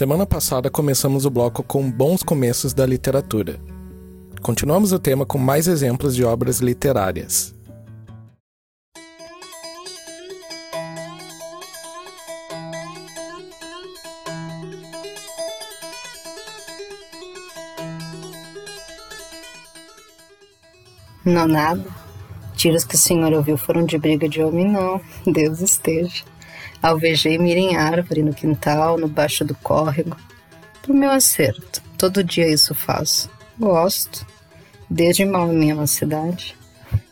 Semana passada começamos o bloco com bons começos da literatura. Continuamos o tema com mais exemplos de obras literárias. Não nada. Tiros que o senhor ouviu foram de briga de homem, não. Deus esteja. Alvejei mira árvore, no quintal, no baixo do córrego. Pro meu acerto. Todo dia isso faço. Gosto. Desde mal minha mocidade.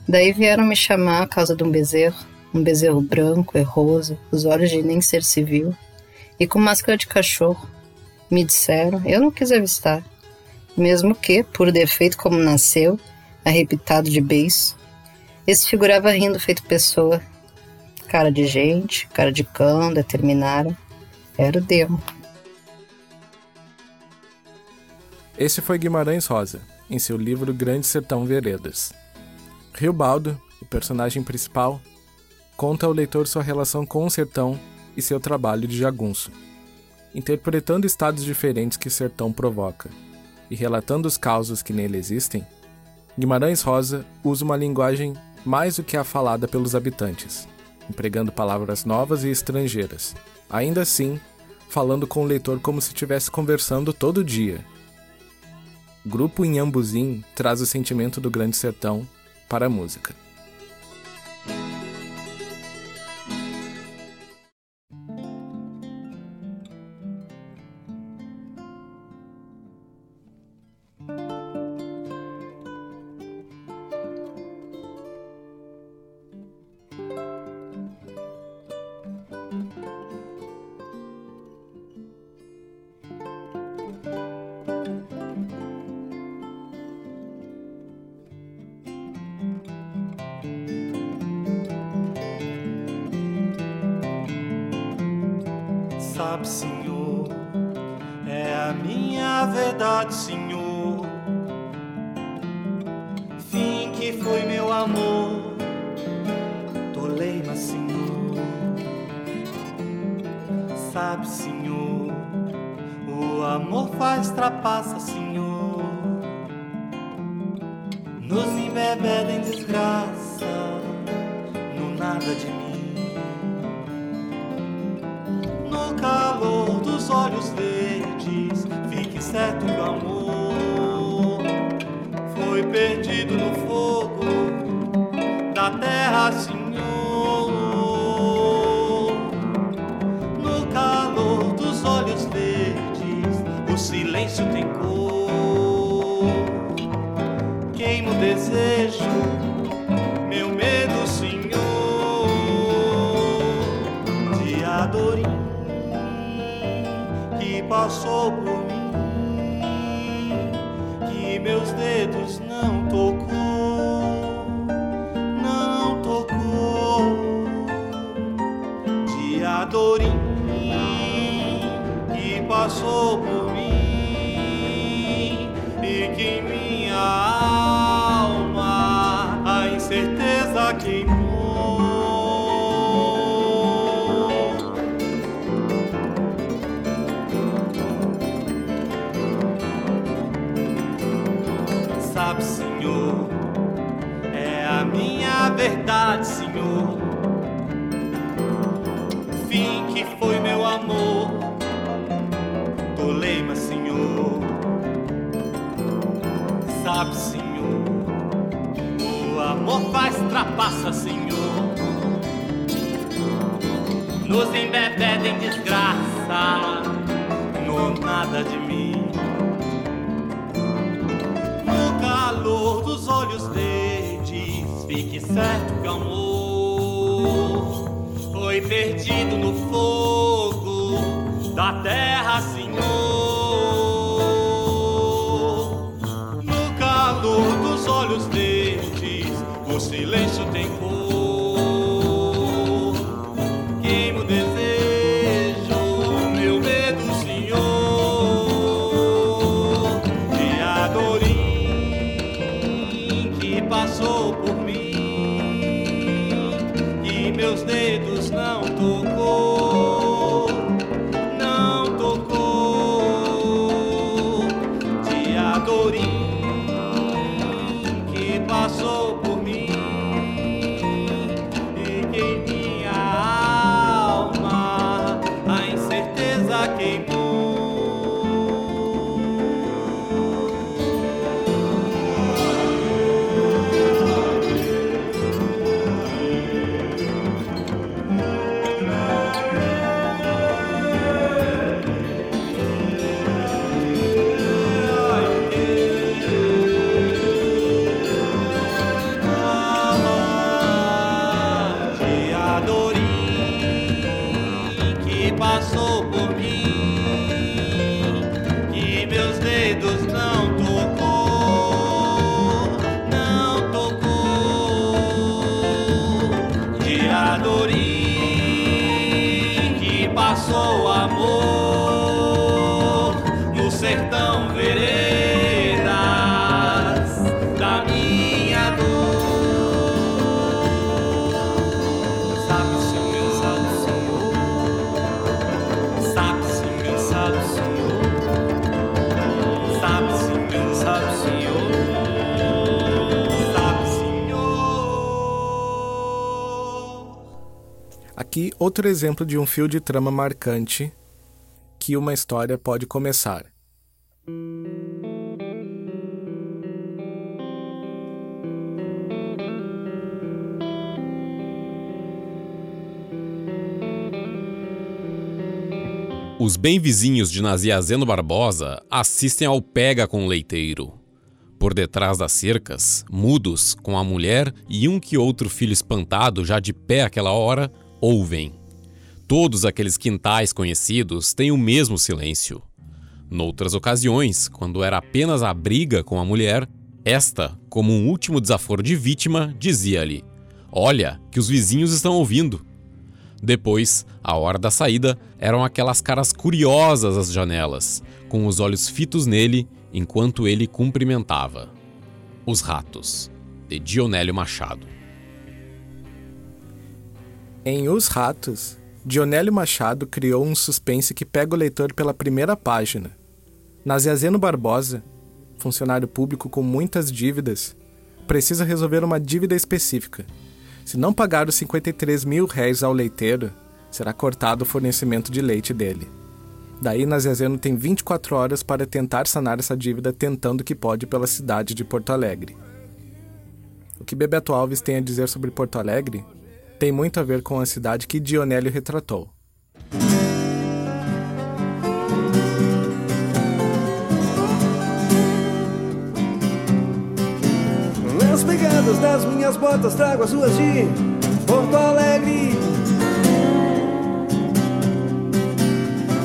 Daí vieram me chamar a causa de um bezerro. Um bezerro branco, erroso, os olhos de nem ser civil. E com máscara de cachorro. Me disseram, eu não quis avistar. Mesmo que, por defeito como nasceu, arrebitado de beiço, esse figurava rindo feito pessoa, cara de gente, cara de cão, determinaram. Era o demo. Esse foi Guimarães Rosa, em seu livro Grande Sertão Veredas. Rio Baldo, o personagem principal, conta ao leitor sua relação com o sertão e seu trabalho de jagunço, interpretando estados diferentes que o sertão provoca e relatando os causos que nele existem. Guimarães Rosa usa uma linguagem mais do que a falada pelos habitantes, empregando palavras novas e estrangeiras. Ainda assim, falando com o leitor como se estivesse conversando todo dia. Grupo Inhambuzim traz o sentimento do Grande Sertão para a música. Sabe, Senhor, é a minha verdade, Senhor. Fim que foi meu amor, toleima, Senhor. Sabe, Senhor, o amor faz trapaça, Senhor. Nos embebeda em desgraça, no nada de mim. Certo que o amor. Foi perdido no fogo da terra, Senhor. No calor dos olhos verdes, o silêncio tem cor, queima o desejo, meu medo, Senhor, de adorir passou por meus dedos não tocou, não tocou, de adorim que passou por verdade, Senhor. Fim que foi meu amor, toleima, Senhor. Sabe, Senhor, o amor faz trapaça, Senhor. Nos embebeda em desgraça, no nada de mim. Certo amor foi perdido no fogo da terra, Senhor. Aqui, outro exemplo de um fio de trama marcante que uma história pode começar. Os bem-vizinhos de Naziazeno Barbosa assistem ao pega com o leiteiro. Por detrás das cercas, mudos, com a mulher e um que outro filho espantado já de pé àquela hora, ouvem. Todos aqueles quintais conhecidos têm o mesmo silêncio. Noutras ocasiões, quando era apenas a briga com a mulher, esta, como um último desaforo de vítima, dizia-lhe: Olha, que os vizinhos estão ouvindo. Depois, a hora da saída, eram aquelas caras curiosas às janelas, com os olhos fitos nele enquanto ele cumprimentava. Os Ratos, de Dionélio Machado. Em Os Ratos, Dionélio Machado criou um suspense que pega o leitor pela primeira página. Naziazeno Barbosa, funcionário público com muitas dívidas, precisa resolver uma dívida específica. Se não pagar os 53 mil réis ao leiteiro, será cortado o fornecimento de leite dele. Daí Naziazeno tem 24 horas para tentar sanar essa dívida tentando o que pode pela cidade de Porto Alegre. O que Bebeto Alves tem a dizer sobre Porto Alegre tem muito a ver com a cidade que Dionélio retratou. Pegadas das minhas botas trago as ruas de Porto Alegre.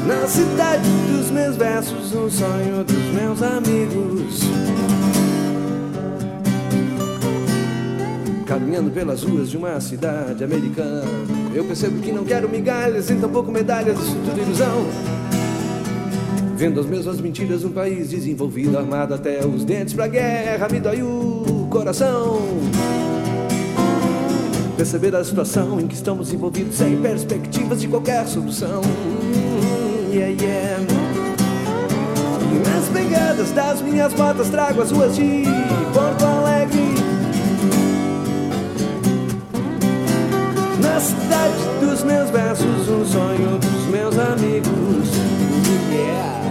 Na cidade dos meus versos, um sonho dos meus amigos. Caminhando pelas ruas de uma cidade americana, eu percebo que não quero migalhas, nem tampouco medalhas, isso tudo ilusão. Vendo as mesmas mentiras num país desenvolvido, armado até os dentes pra guerra, me dói o coração. Perceber a situação em que estamos envolvidos sem perspectivas de qualquer solução. Yeah, yeah. Nas pegadas das minhas botas trago as ruas de Porto Alegre. Na cidade dos meus versos, um sonho dos meus amigos. Yeah.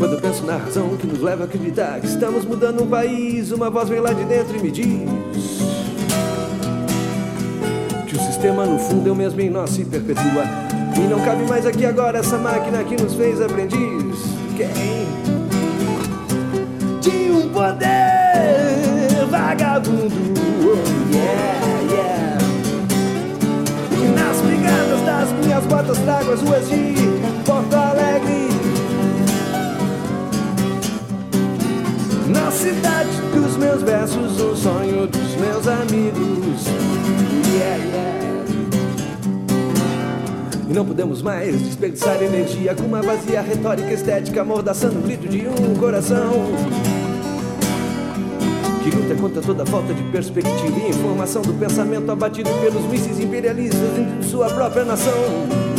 Quando penso na razão que nos leva a acreditar que estamos mudando um país, uma voz vem lá de dentro e me diz que o sistema no fundo é o mesmo em nós se perpetua. E não cabe mais aqui agora essa máquina que nos fez aprendiz. Quem? De um poder vagabundo. Oh, yeah, yeah. E nas brigadas das minhas botas trago as ruas de Porto Alegre. Cidade dos meus versos, um sonho dos meus amigos. Yeah, yeah. E não podemos mais desperdiçar energia com uma vazia retórica estética, amordaçando o grito de um coração. Que luta contra toda falta de perspectiva e informação do pensamento abatido pelos mísseis imperialistas dentro de sua própria nação.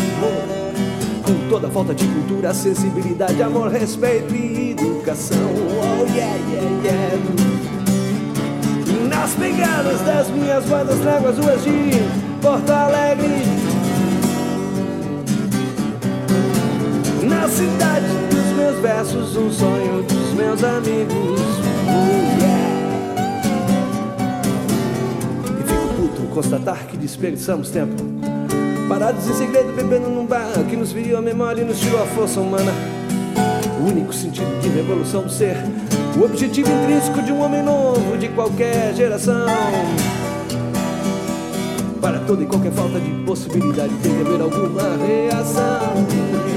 Com toda falta de cultura, sensibilidade, amor, respeito e educação. Oh yeah, yeah, yeah. Nas pegadas das minhas bandas trago as ruas de Porto Alegre. Na cidade dos meus versos, um sonho dos meus amigos. Oh. E fico puto constatar que desperdiçamos tempo. Parados em segredo, bebendo num bar que nos feriu a memória e nos tirou a força humana. O único sentido de revolução do ser, o objetivo intrínseco de um homem novo de qualquer geração. Para toda e qualquer falta de possibilidade tem que haver alguma reação.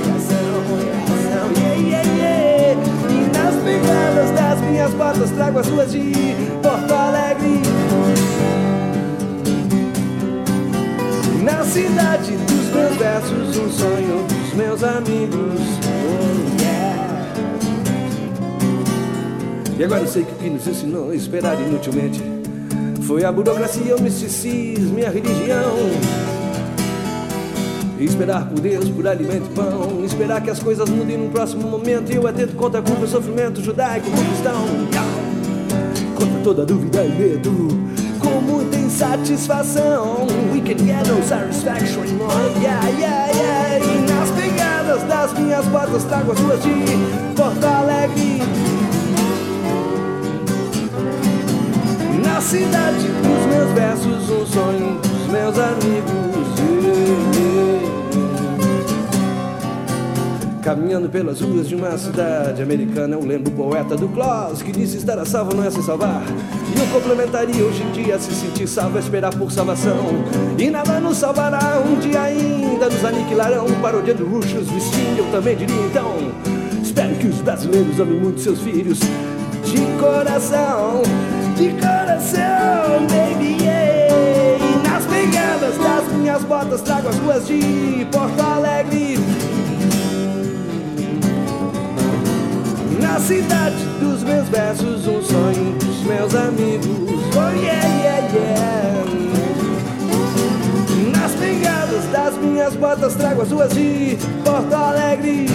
Reação, reação, yeah, yeah, yeah. E nas pegadas das minhas botas trago as ruas de Porto Alegre. Na cidade dos meus versos, um sonho dos meus amigos. Oh, yeah. E agora eu sei que o que nos ensinou a esperar inutilmente foi a burocracia, o misticismo e a religião. Esperar por Deus, por alimento e pão. Esperar que as coisas mudem num próximo momento. E eu atento contra a culpa, sofrimento judaico, cristão. Contra toda dúvida e medo. Com muita insatisfação. We can get no satisfaction. Yeah, yeah, yeah. E nas pegadas das minhas botas trago as ruas de Porto Alegre. Na cidade dos meus versos, um sonho dos meus amigos. Caminhando pelas ruas de uma cidade americana, eu lembro o poeta do Klaus que disse estar a salvo não é se salvar. E eu complementaria hoje em dia se sentir salvo é esperar por salvação. E nada nos salvará, um dia ainda nos aniquilarão. Parodiando ruxos, vestindo, eu também diria então. Espero que os brasileiros amem muito seus filhos de coração, de coração, baby. Yeah. E nas pegadas das minhas botas trago as ruas de Porto cidade dos meus versos, um sonho dos meus amigos. Oh yeah, yeah, yeah. Nas pegadas das minhas botas trago as ruas de Porto Alegre.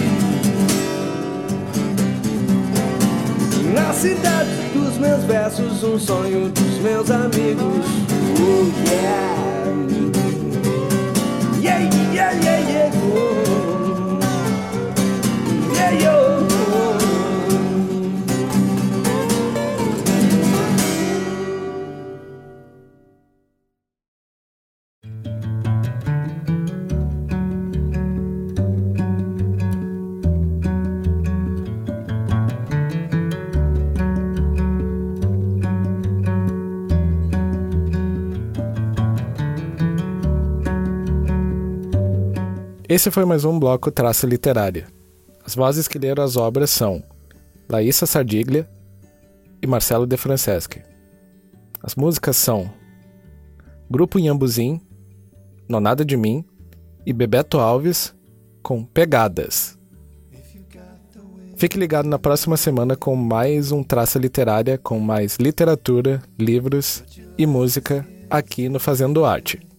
Na cidade dos meus versos, um sonho dos meus amigos. Oh yeah. Yeah, yeah, yeah, yeah. Oh. Esse foi mais um bloco Traça Literária. As vozes que leram as obras são Laísa Sardiglia e Marcelo De Franceschi. As músicas são Grupo Inhambuzim, Nonada de Mim e Bebeto Alves com Pegadas. Fique ligado na próxima semana com mais um Traça Literária, com mais literatura, livros e música aqui no Fazendo Arte.